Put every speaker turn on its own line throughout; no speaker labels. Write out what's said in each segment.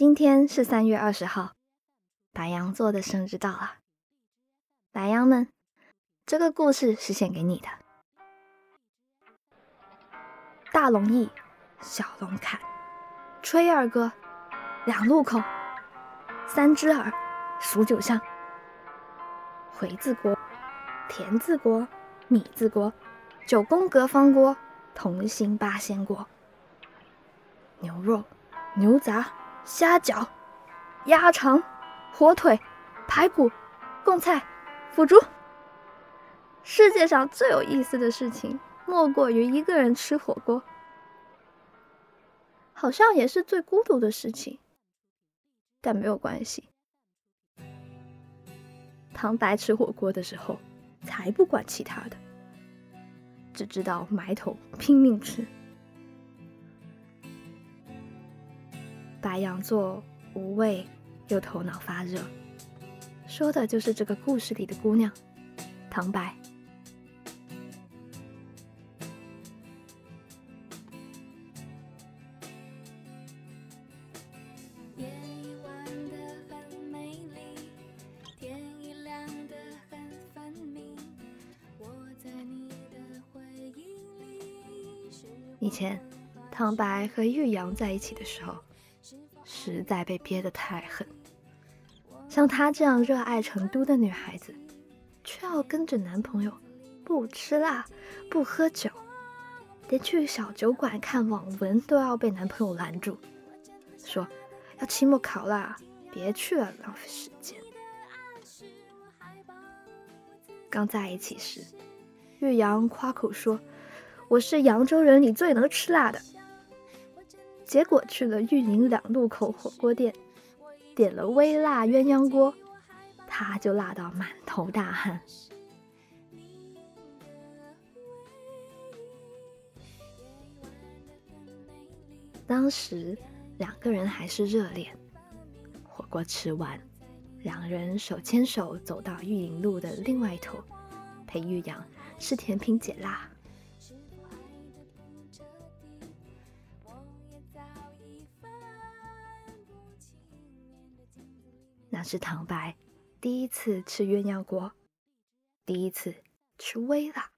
今天是三月二十号，白羊座的生日到了。白羊们，这个故事是献给你的。大龙翼，小龙坎，吹儿歌，两路口，三只耳，数九巷。回字锅，田字锅，米字锅，九宫格方锅，同心八仙锅。牛肉，牛杂。虾饺、鸭肠、火腿、排骨、贡菜、腐竹。世界上最有意思的事情，莫过于一个人吃火锅，好像也是最孤独的事情。但没有关系，唐白吃火锅的时候，才不管其他的，只知道埋头拼命吃。白羊座无畏又头脑发热，说的就是这个故事里的姑娘，唐白。以前，唐白和玉阳在一起的时候。实在被憋得太狠。像她这样热爱成都的女孩子，却要跟着男朋友不吃辣、不喝酒，连去小酒馆看网文都要被男朋友拦住，说要期末考啦，别去了，浪费时间。刚在一起时，玉阳夸口说：“我是扬州人里最能吃辣的。”结果去了玉林两路口火锅店，点了微辣鸳鸯锅，他就辣到满头大汗。当时两个人还是热恋，火锅吃完，两人手牵手走到玉林路的另外一头，陪玉阳吃甜品解辣。那是唐白第一次吃鸳鸯锅，第一次吃微辣，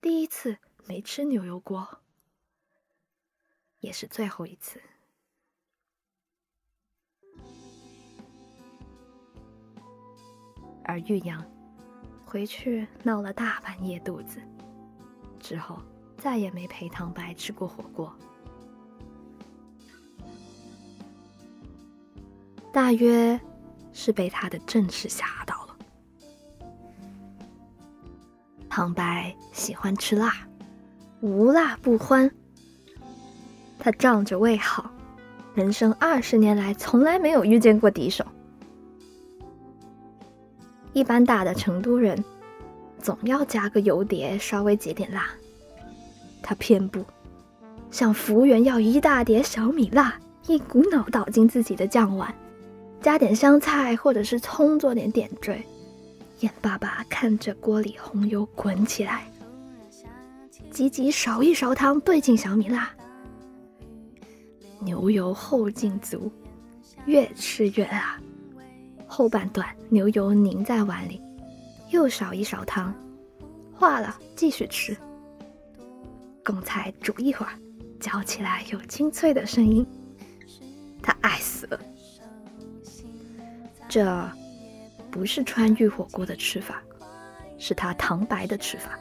第一次没吃牛油锅，也是最后一次。而玉阳回去闹了大半夜肚子，之后再也没陪唐白吃过火锅。大约是被他的正事吓到了。唐白喜欢吃辣，无辣不欢。他仗着胃好，人生二十年来从来没有遇见过敌手。一般大的成都人，总要加个油碟，稍微解点辣。他偏不，向服务员要一大碟小米辣，一股脑倒进自己的酱碗。加点香菜或者是葱做点点缀，眼巴巴看着锅里红油滚起来，急急少一勺汤兑进小米辣，牛油后劲足，越吃越辣。后半段牛油凝在碗里，又少一勺汤，化了继续吃。贡菜煮一会儿，嚼起来有清脆的声音，他爱死了。这不是川渝火锅的吃法，是他唐白的吃法。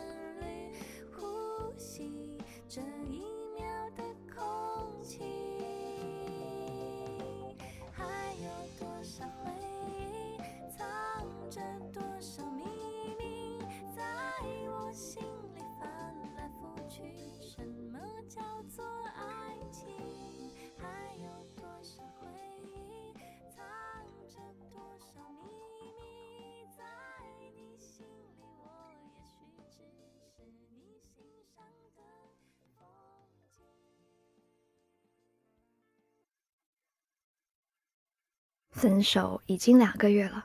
分手已经两个月了。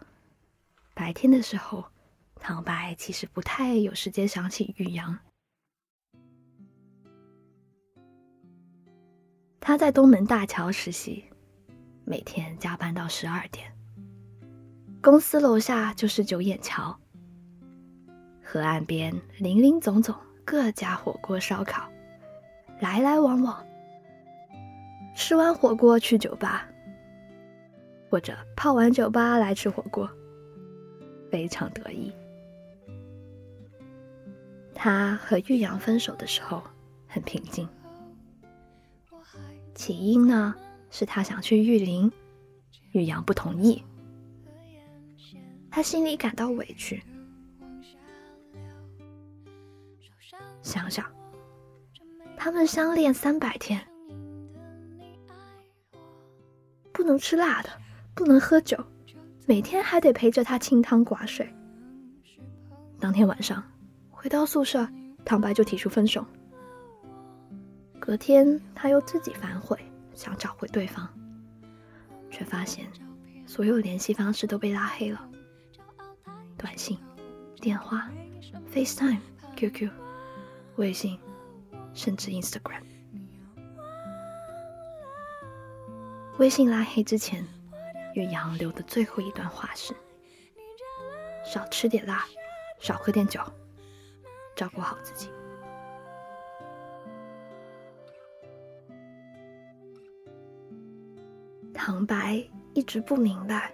白天的时候，唐白其实不太有时间想起玉阳。他在东门大桥实习，每天加班到十二点。公司楼下就是九眼桥，河岸边林林总总各家火锅烧烤，来来往往。吃完火锅去酒吧，或者泡完酒吧来吃火锅，非常得意。他和玉阳分手的时候很平静，起因呢是他想去玉林，玉阳不同意。他心里感到委屈，想想，他们相恋三百天，不能吃辣的，不能喝酒，每天还得陪着他清汤寡水。当天晚上回到宿舍，唐白就提出分手。隔天他又自己反悔，想找回对方，却发现所有联系方式都被拉黑了。短信、电话、FaceTime、QQ、微信，甚至 Instagram。微信拉黑之前，岳阳留的最后一段话是：“少吃点辣，少喝点酒，照顾好自己。”唐白一直不明白。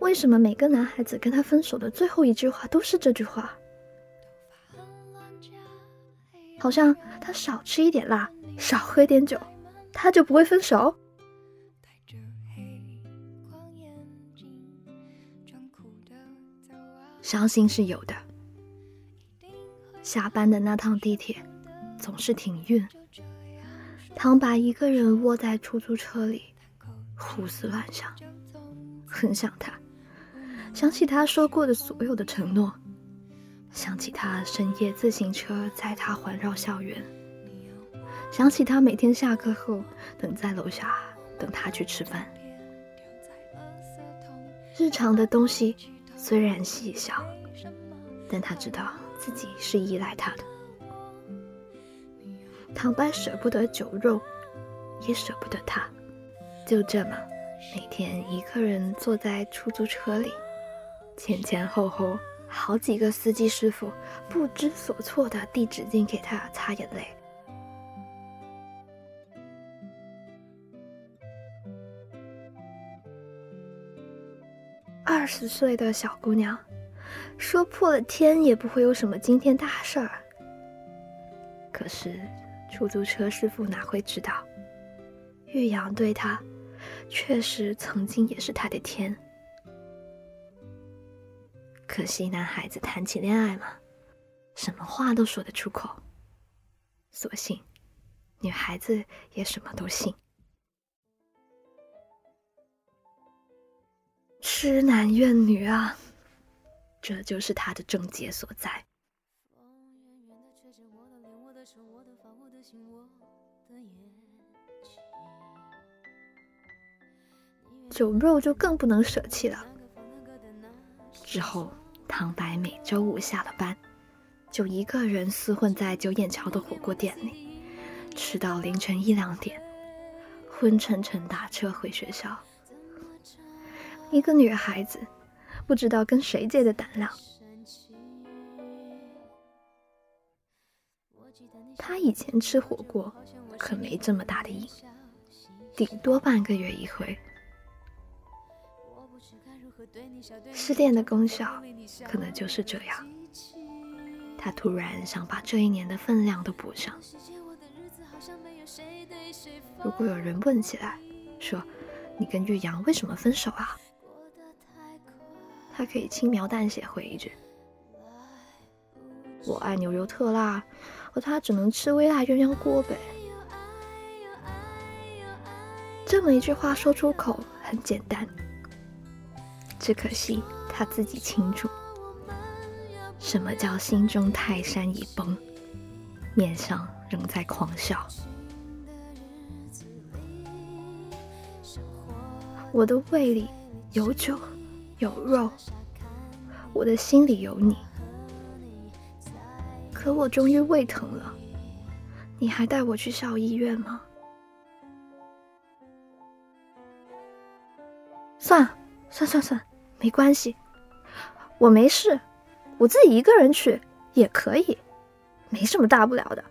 为什么每个男孩子跟他分手的最后一句话都是这句话？好像他少吃一点辣，少喝点酒，他就不会分手。伤心是有的。下班的那趟地铁总是挺晕，唐白一个人窝在出租车里，胡思乱想，很想他。想起他说过的所有的承诺，想起他深夜自行车载他环绕校园，想起他每天下课后等在楼下等他去吃饭。日常的东西虽然细小，但他知道自己是依赖他的。唐白舍不得酒肉，也舍不得他，就这么每天一个人坐在出租车里。前前后后好几个司机师傅不知所措的递纸巾给他擦眼泪。十岁的小姑娘，说破了天也不会有什么惊天大事儿。可是出租车师傅哪会知道，玉阳对他，确实曾经也是他的天。可惜男孩子谈起恋爱嘛，什么话都说得出口。所幸，女孩子也什么都信。痴男怨女啊，这就是他的症结所在。酒肉就更不能舍弃了。之后。唐白每周五下了班，就一个人厮混在九眼桥的火锅店里，吃到凌晨一两点，昏沉沉打车回学校。一个女孩子，不知道跟谁借的胆量。她以前吃火锅可没这么大的瘾，顶多半个月一回。失恋的功效可能就是这样。他突然想把这一年的分量都补上。如果有人问起来，说你跟玉阳为什么分手啊？他可以轻描淡写回一句：“我爱牛油特辣，而他只能吃微辣鸳鸯锅呗。”这么一句话说出口很简单。只可惜他自己清楚，什么叫心中泰山已崩，面上仍在狂笑。我的胃里有酒有肉，我的心里有你，可我终于胃疼了，你还带我去校医院吗？
算了，算算算，没关系，我没事，我自己一个人去也可以，没什么大不了的。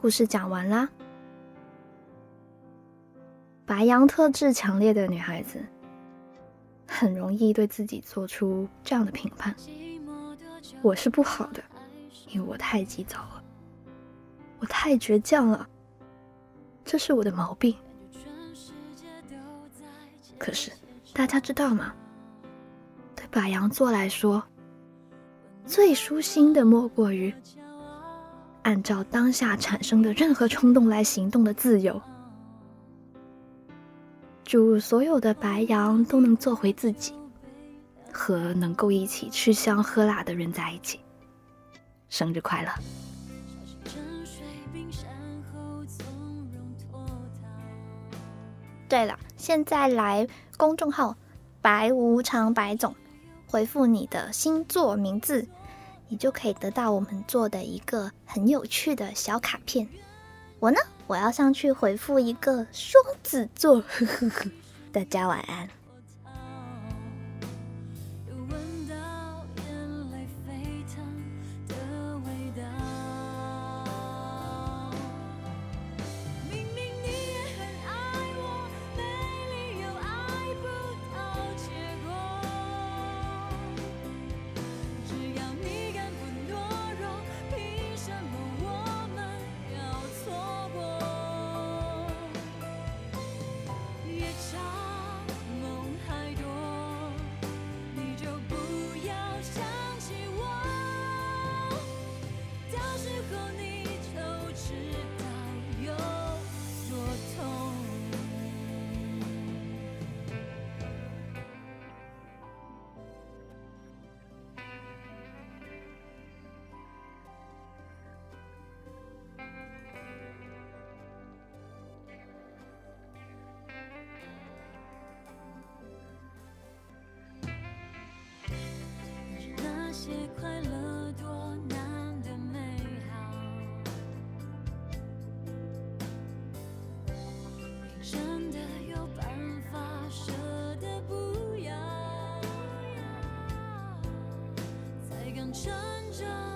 故事讲完啦。白羊特质强烈的女孩子，很容易对自己做出这样的评判：我是不好的，因为我太急躁了，我太倔强了，这是我的毛病。可是大家知道吗？对白羊座来说，最舒心的莫过于。按照当下产生的任何冲动来行动的自由，祝所有的白羊都能做回自己，和能够一起吃香喝辣的人在一起。生日快乐！对了，现在来公众号“白无常白总”，回复你的星座名字。你就可以得到我们做的一个很有趣的小卡片。我呢，我要上去回复一个双子座。呵呵呵，大家晚安。成长。